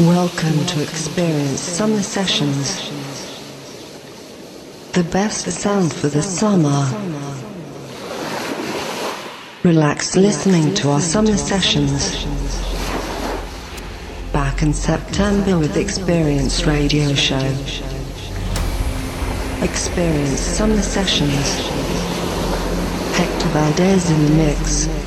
Welcome to Experience Summer Sessions. The best sound for the summer. Relax listening to our summer sessions. Back in September with Experience Radio Show. Experience Summer Sessions. Hector Valdes in the mix.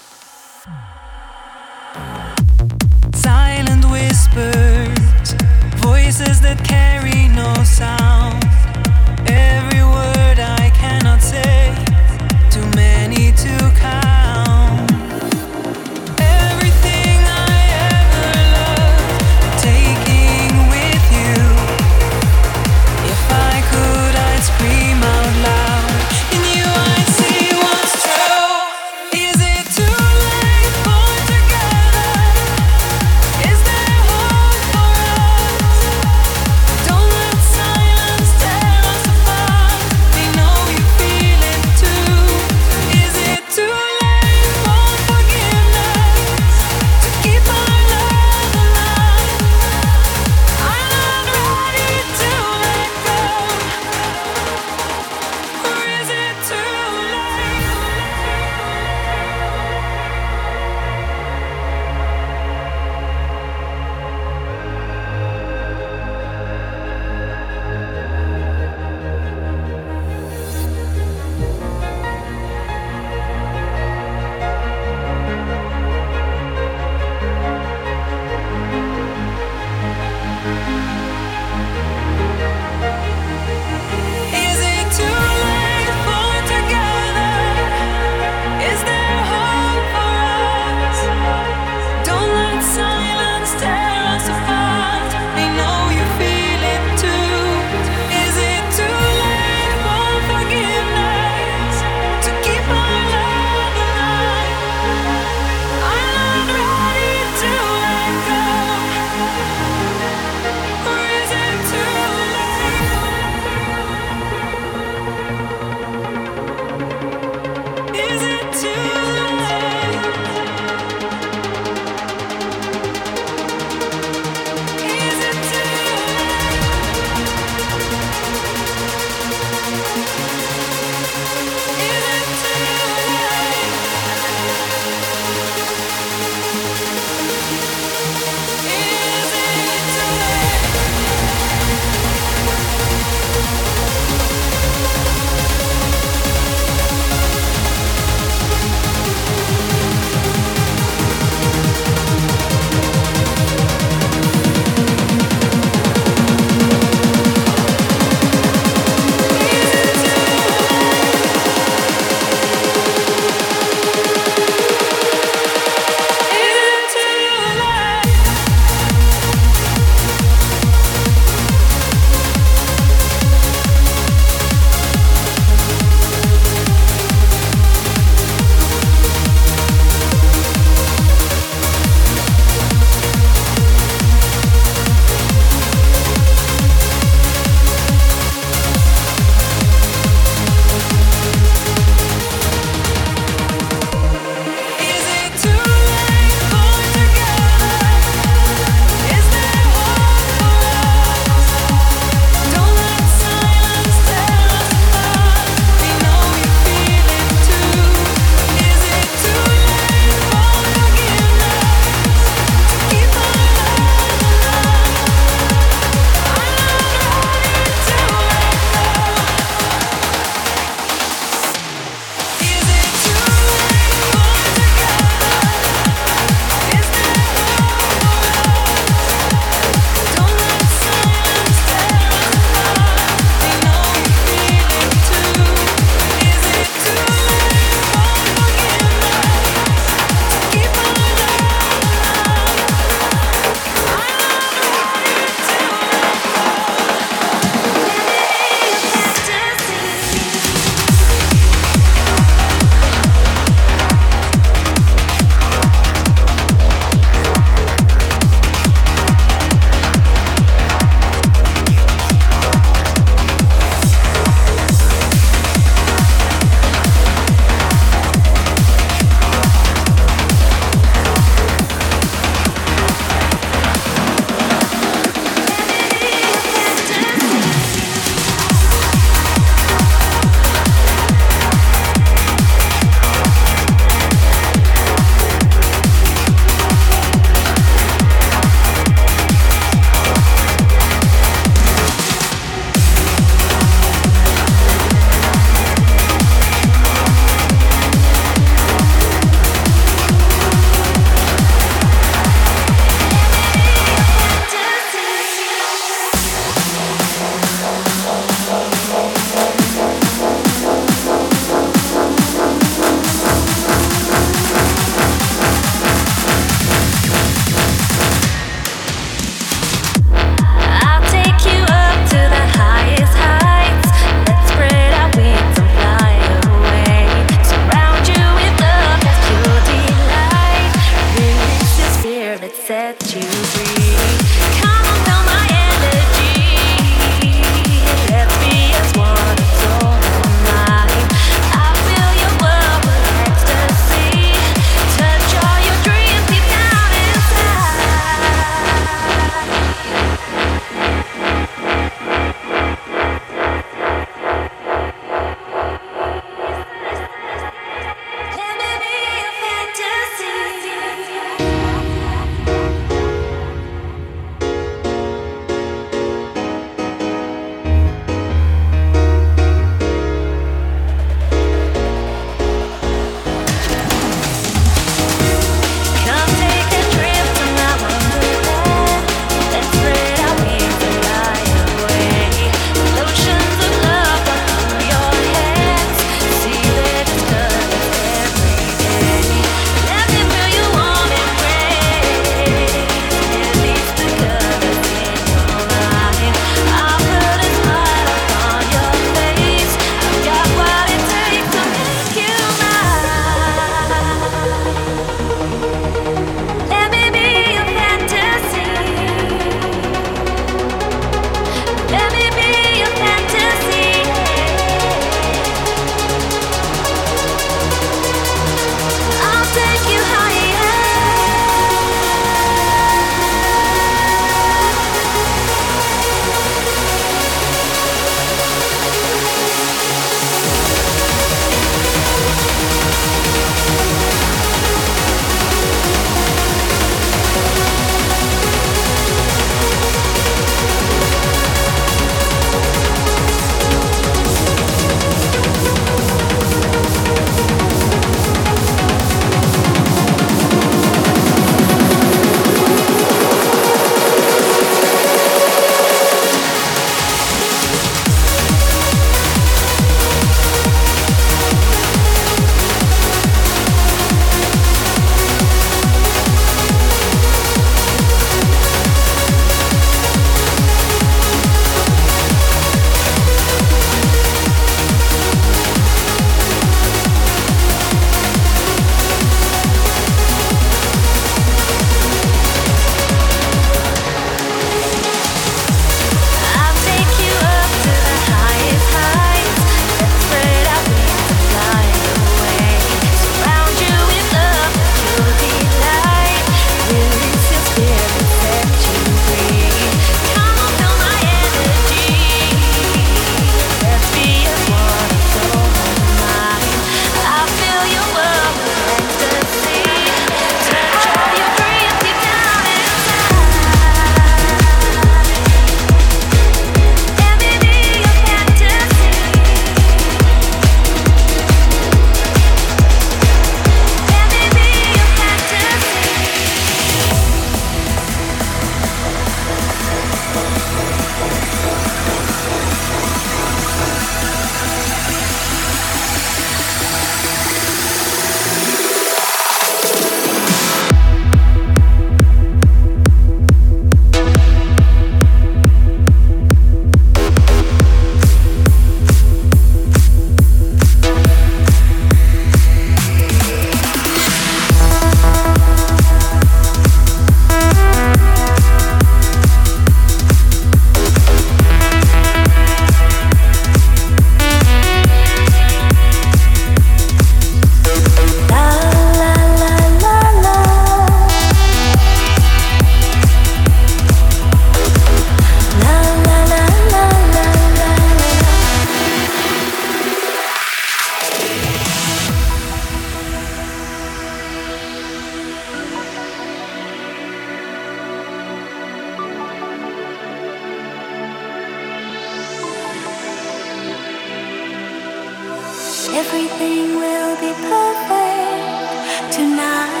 everything will be perfect tonight.